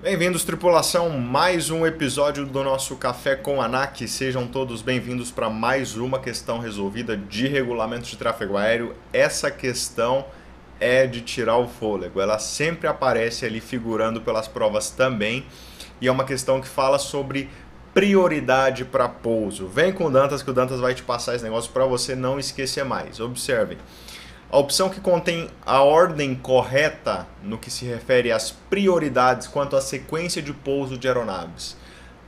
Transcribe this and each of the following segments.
Bem-vindos, tripulação, mais um episódio do nosso Café com ANAC. Sejam todos bem-vindos para mais uma questão resolvida de regulamento de tráfego aéreo. Essa questão é de tirar o fôlego. Ela sempre aparece ali figurando pelas provas também. E é uma questão que fala sobre prioridade para pouso. Vem com o Dantas que o Dantas vai te passar esse negócio para você não esquecer mais. Observem. A opção que contém a ordem correta no que se refere às prioridades quanto à sequência de pouso de aeronaves.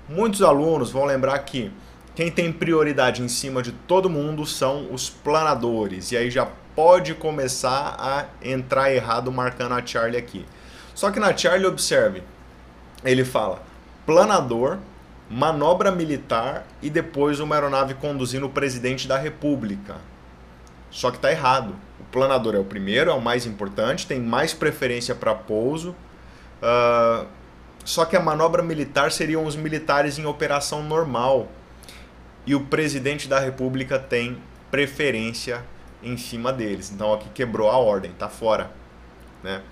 Muitos alunos vão lembrar que quem tem prioridade em cima de todo mundo são os planadores, e aí já pode começar a entrar errado marcando a Charlie aqui. Só que na Charlie, observe, ele fala planador, manobra militar e depois uma aeronave conduzindo o presidente da república. Só que está errado. O planador é o primeiro, é o mais importante, tem mais preferência para pouso. Uh, só que a manobra militar seriam os militares em operação normal. E o presidente da república tem preferência em cima deles. Então aqui quebrou a ordem, tá fora. Né?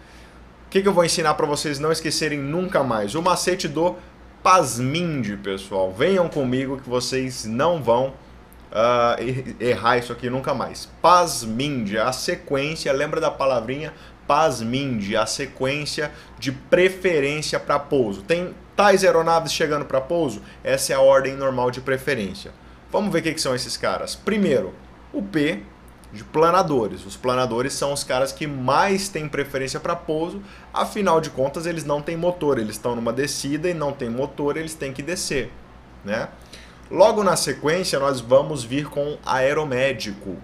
O que, que eu vou ensinar para vocês não esquecerem nunca mais? O macete do Pasminde, pessoal. Venham comigo que vocês não vão uh, errar isso aqui nunca mais. Pasminde, a sequência, lembra da palavrinha Pasminde, a sequência de preferência para pouso. Tem tais aeronaves chegando para pouso? Essa é a ordem normal de preferência. Vamos ver o que, que são esses caras. Primeiro, o P de planadores. Os planadores são os caras que mais têm preferência para pouso, afinal de contas eles não têm motor, eles estão numa descida e não tem motor, eles têm que descer, né? Logo na sequência nós vamos vir com aeromédico,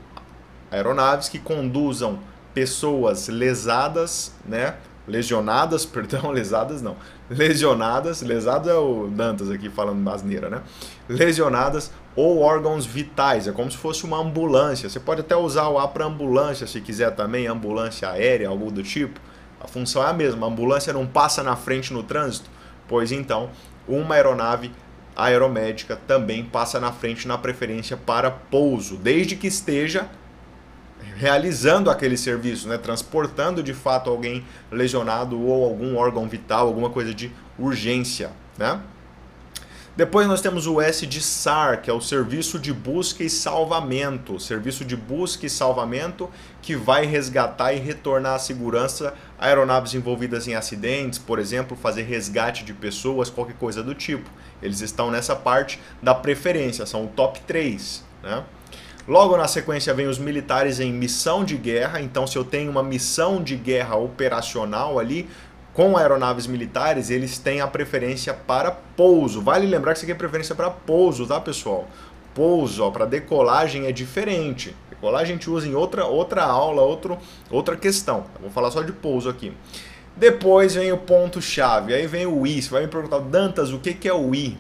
aeronaves que conduzam pessoas lesadas, né? Lesionadas, perdão, lesadas não. Lesionadas, lesado é o Dantas aqui falando asneira, né? Lesionadas ou órgãos vitais, é como se fosse uma ambulância. Você pode até usar o A para ambulância se quiser também, ambulância aérea, algo do tipo. A função é a mesma, a ambulância não passa na frente no trânsito, pois então uma aeronave aeromédica também passa na frente na preferência para pouso, desde que esteja realizando aquele serviço, né? transportando de fato alguém lesionado ou algum órgão vital, alguma coisa de urgência. Né? Depois nós temos o S de SAR, que é o Serviço de Busca e Salvamento. Serviço de Busca e Salvamento que vai resgatar e retornar à segurança aeronaves envolvidas em acidentes, por exemplo, fazer resgate de pessoas, qualquer coisa do tipo. Eles estão nessa parte da preferência, são o top 3. Né? Logo na sequência vem os militares em missão de guerra. Então, se eu tenho uma missão de guerra operacional ali, com aeronaves militares, eles têm a preferência para pouso. Vale lembrar que isso aqui é preferência para pouso, tá, pessoal? Pouso, para decolagem é diferente. Decolagem a gente usa em outra, outra aula, outro, outra questão. vou falar só de pouso aqui. Depois vem o ponto-chave, aí vem o I. Você vai me perguntar, Dantas, o que, que é o I?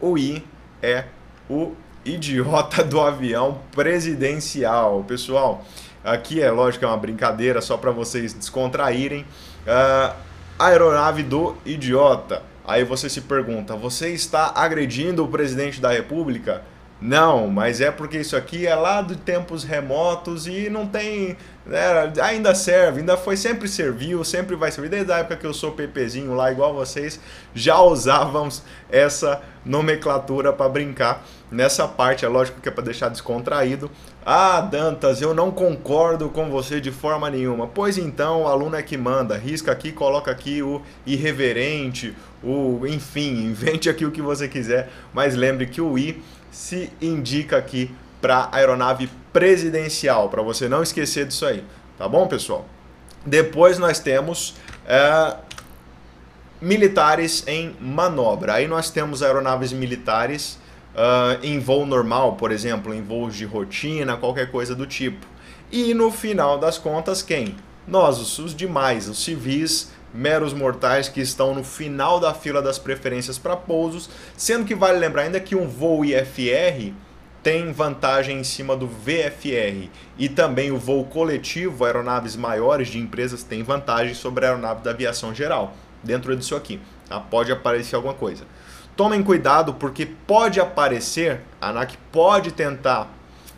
O I é o idiota do avião presidencial. Pessoal, aqui é lógico, é uma brincadeira só para vocês descontraírem. Uh, aeronave do idiota. Aí você se pergunta: você está agredindo o presidente da república? Não, mas é porque isso aqui é lá de tempos remotos e não tem. Né, ainda serve, ainda foi, sempre serviu, sempre vai servir. Desde a época que eu sou PPzinho lá, igual vocês, já usávamos essa nomenclatura para brincar. Nessa parte, é lógico que é para deixar descontraído. Ah, Dantas, eu não concordo com você de forma nenhuma. Pois então, o aluno é que manda. Risca aqui, coloca aqui o irreverente, o enfim, invente aqui o que você quiser. Mas lembre que o I se indica aqui para aeronave presidencial, para você não esquecer disso aí, tá bom, pessoal? Depois nós temos é, militares em manobra. Aí nós temos aeronaves militares uh, em voo normal, por exemplo, em voos de rotina, qualquer coisa do tipo. E no final das contas, quem? Nós, os demais, os civis meros mortais que estão no final da fila das preferências para pousos, sendo que vale lembrar ainda que um voo IFR tem vantagem em cima do VFR e também o voo coletivo, aeronaves maiores de empresas têm vantagem sobre a aeronave da aviação geral. Dentro disso aqui, tá? pode aparecer alguma coisa. Tomem cuidado porque pode aparecer, a ANAC pode tentar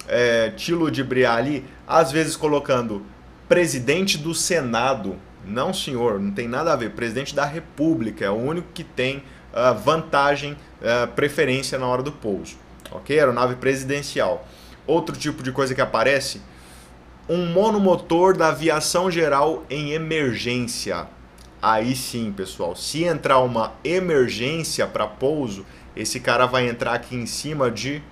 é, te ludibriar ali, às vezes colocando presidente do Senado Não, senhor, não tem nada a ver. Presidente da República é o único que tem uh, vantagem, uh, preferência na hora do pouso. Ok? Aeronave presidencial. Outro tipo de coisa que aparece: um monomotor da aviação geral em emergência. Aí sim, pessoal, se entrar uma emergência para pouso, esse cara vai entrar aqui em cima de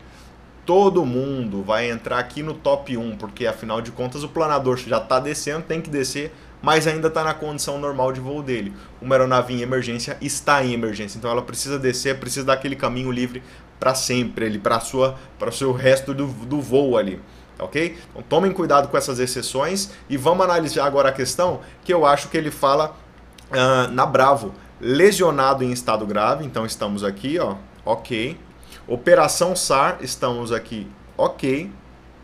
todo mundo, vai entrar aqui no top 1, porque afinal de contas o planador já está descendo, tem que descer, mas ainda está na condição normal de voo dele. Uma aeronave em emergência está em emergência, então ela precisa descer, precisa dar aquele caminho livre para sempre, para sua para o seu resto do, do voo ali. Ok? Então tomem cuidado com essas exceções e vamos analisar agora a questão que eu acho que ele fala uh, na Bravo. Lesionado em estado grave, então estamos aqui, ó, ok. Operação SAR, estamos aqui, ok.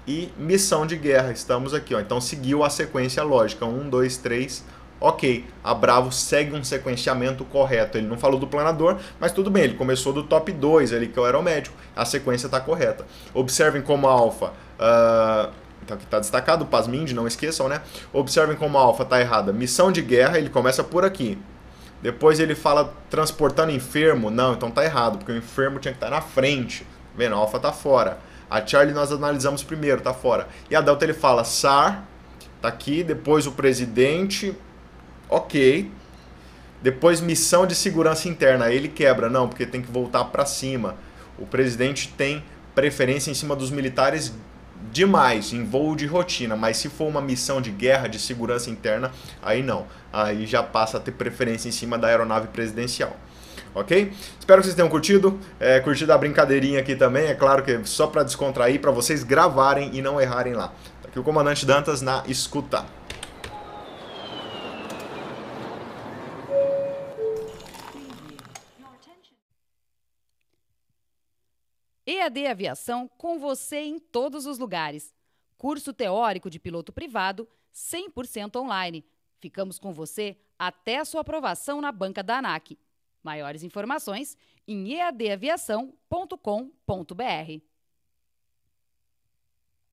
E missão de guerra, estamos aqui, ó. Então seguiu a sequência lógica, 1, 2, 3, ok. A Bravo segue um sequenciamento correto. Ele não falou do planador, mas tudo bem, ele começou do top 2, ali que é o aeromédico. A sequência está correta. Observem como a Alfa. Uh, então aqui está destacado, o Pasmind, não esqueçam, né? Observem como a Alfa está errada. Missão de guerra, ele começa por aqui. Depois ele fala transportando enfermo. Não, então tá errado, porque o enfermo tinha que estar tá na frente. Tá vendo? A Alfa tá fora. A Charlie nós analisamos primeiro, tá fora. E a Delta ele fala SAR, tá aqui, depois o presidente, ok. Depois missão de segurança interna, ele quebra, não, porque tem que voltar para cima. O presidente tem preferência em cima dos militares demais em voo de rotina, mas se for uma missão de guerra, de segurança interna, aí não. Aí já passa a ter preferência em cima da aeronave presidencial. Ok? Espero que vocês tenham curtido. É, curtido a brincadeirinha aqui também. É claro que só para descontrair, para vocês gravarem e não errarem lá. Tá aqui o comandante Dantas na escuta. EAD Aviação com você em todos os lugares. Curso teórico de piloto privado 100% online. Ficamos com você até sua aprovação na banca da ANAC. Maiores informações em eadaviação.com.br.